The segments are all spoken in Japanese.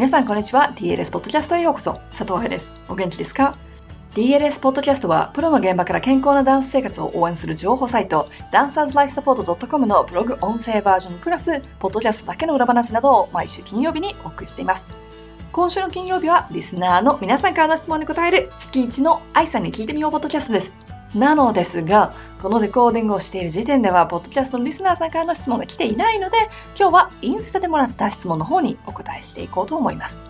皆さんこんにちは。DLS ポッドキャストへようこそ。佐藤彩です。お元気ですか？DLS ポッドキャストは、プロの現場から健康なダンス生活を応援する情報サイト、ダンサーズライフサポート .com のブログ音声バージョンプラス、ポッドキャストだけの裏話などを毎週金曜日にお送りしています。今週の金曜日は、リスナーの皆さんからの質問に答える月1の愛さんに聞いてみようポッドキャストです。なのですが、このレコーディングをしている時点では、ポッドキャストのリスナーさんからの質問が来ていないので、今日はインスタでもらった質問の方にお答えしていこうと思います。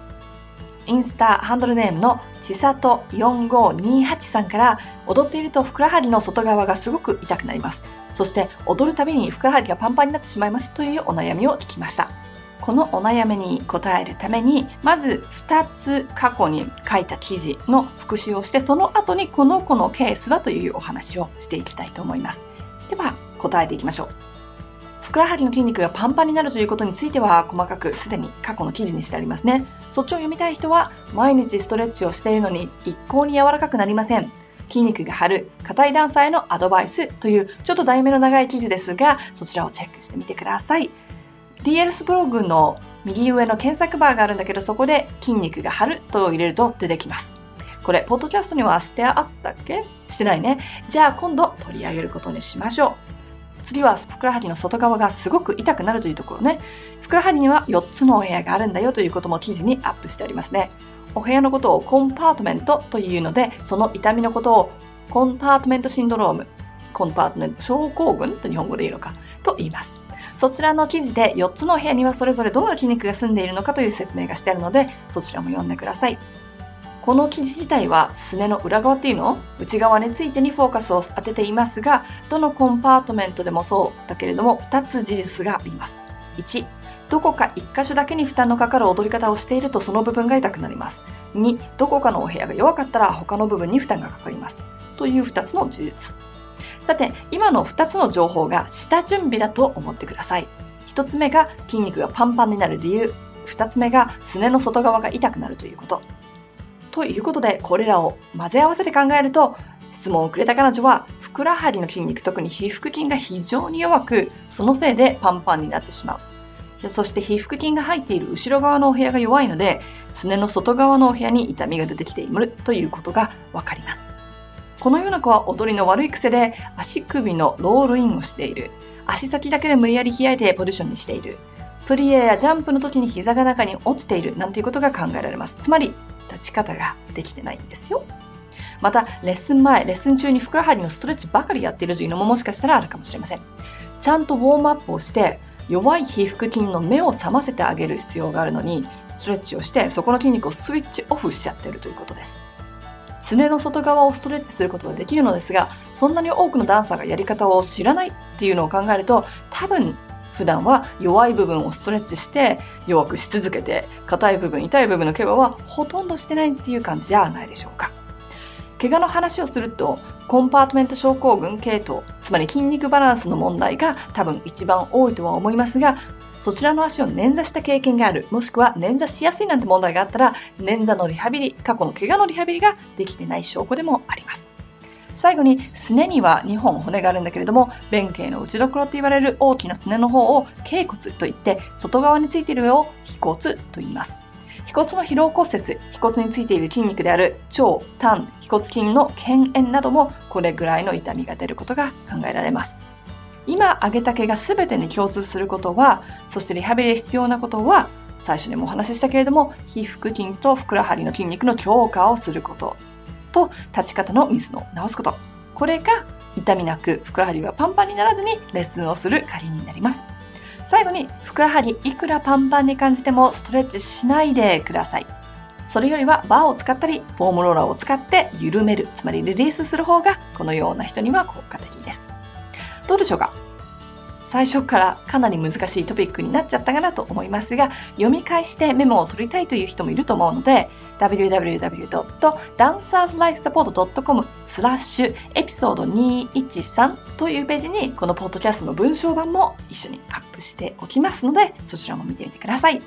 インスタハンドルネームのちさと4528さんから踊っているとふくらはぎの外側がすごく痛くなります。そして踊るたびにふくらはぎがパンパンになってしまいますというお悩みを聞きました。このお悩みに答えるために、まず2つ過去に書いた記事の復習をして、その後にこの子のケースはというお話をしていきたいと思います。では、答えていきましょう。ふくらはぎの筋肉がパンパンになるということについては細かくすでに過去の記事にしてありますね。そっちを読みたい人は毎日ストレッチをしているのに一向に柔らかくなりません。筋肉が張る硬いダンサーへのアドバイスというちょっと題名の長い記事ですがそちらをチェックしてみてください。DLS ブログの右上の検索バーがあるんだけどそこで筋肉が張ると入れると出てきます。これ、ポッドキャストにはしてあったっけ？してないね。じゃあ今度取り上げることにしましょう。次はふくらはぎの外側がすごく痛くなるというところね。ふくらはぎには4つのお部屋があるんだよということも記事にアップしてありますね。お部屋のことをコンパートメントというので、その痛みのことをコンパートメントシンドローム、コンパートメント症候群と日本語でいいのかと言います。そちらの記事で4つの部屋にはそれぞれどんな筋肉が住んでいるのかという説明がしてあるので、そちらも読んでください。この記事自体はすねの裏側っていうの内側についてにフォーカスを当てていますが、どのコンパートメントでもそうだけれども、2つ事実があります。1、どこか1箇所だけに負担のかかる踊り方をしているとその部分が痛くなります。2、どこかのお部屋が弱かったら他の部分に負担がかかります。という2つの事実。さて、今の2つの情報が下準備だと思ってください。1つ目が筋肉がパンパンになる理由。2つ目がすねの外側が痛くなるということ。ということで、これらを混ぜ合わせて考えると、質問をくれた彼女は、ふくらはぎの筋肉、特に皮腹筋が非常に弱く、そのせいでパンパンになってしまう。そして皮腹筋が入っている後ろ側のお部屋が弱いので、すねの外側のお部屋に痛みが出てきているということがわかります。このような子は踊りの悪い癖で足首のロールインをしている。足先だけで無理やり開いてポジションにしている。プリエやジャンプの時に膝が中に落ちているなんていうことが考えられます。つまり、立ち方ができてないんですよ。また、レッスン前、レッスン中にふくらはぎのストレッチばかりやっているというのももしかしたらあるかもしれません。ちゃんとウォームアップをして、弱い皮腹筋の目を覚ませてあげる必要があるのに、ストレッチをして、そこの筋肉をスイッチオフしちゃっているということです。すねの外側をストレッチすることはできるのですが、そんなに多くのダンサーがやり方を知らないっていうのを考えると、多分普段は弱い部分をストレッチして弱くし続けて硬い部分痛い部分のケアはほとんどしてないっていう感じではないでしょうか。怪我の話をするとコンパートメント症候群系統つまり筋肉バランスの問題が多分一番多いとは思いますがそちらの足を捻挫した経験がある、もしくは捻挫しやすいなんて問題があったら、捻挫のリハビリ、過去の怪我のリハビリができてない証拠でもあります。最後に、すねには2本骨があるんだけれども、弁慶の打ちどころと言われる大きなすねの方を頸骨といって、外側についている上を腓骨と言います。腓骨の疲労骨折、腓骨についている筋肉である腸、胆、腓骨筋の腱炎などもこれぐらいの痛みが出ることが考えられます。今挙げた毛が全てに共通することは、そしてリハビリで必要なことは、最初にもお話ししたけれども、皮腹筋とふくらはぎの筋肉の強化をすることと立ち方のミスの直すこと。これが痛みなくふくらはぎがパンパンにならずにレッスンをする仮になります。最後にふくらはぎいくらパンパンに感じてもストレッチしないでください。それよりはバーを使ったりフォームローラーを使って緩める、つまりリリースする方がこのような人には効果的です。どうでしょうか？最初からかなり難しいトピックになっちゃったかなと思いますが、読み返してメモを取りたいという人もいると思うので、www.dancerslifesupport.com スラッシュエピソード213というページにこのポッドキャストの文章版も一緒にアップしておきますので、そちらも見てみてください。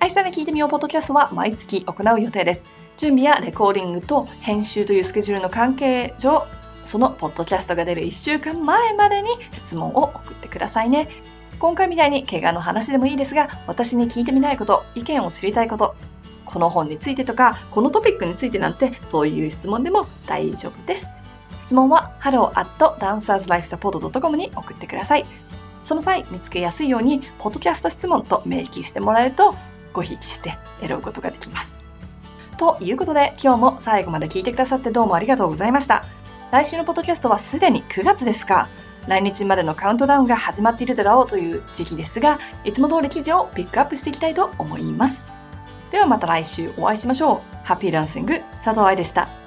愛さんに聞いてみようポッドキャストは毎月行う予定です。準備やレコーディングと編集というスケジュールの関係上、そのポッドキャストが出る1週間前までに質問を送ってくださいね。今回みたいに怪我の話でもいいですが、私に聞いてみたいこと、意見を知りたいこと、この本についてとか、このトピックについてなんて、そういう質問でも大丈夫です。質問は hello.dancerslifesupport.com に送ってください。その際、見つけやすいように、ポッドキャスト質問と明記してもらえると、ごひいきして選ぶことができます。ということで、今日も最後まで聞いてくださってどうもありがとうございました。来週のポッドキャストはすでに9月ですか。来日までのカウントダウンが始まっているだろうという時期ですが、いつも通り記事をピックアップしていきたいと思います。ではまた来週お会いしましょう。ハッピーランシング、佐藤愛でした。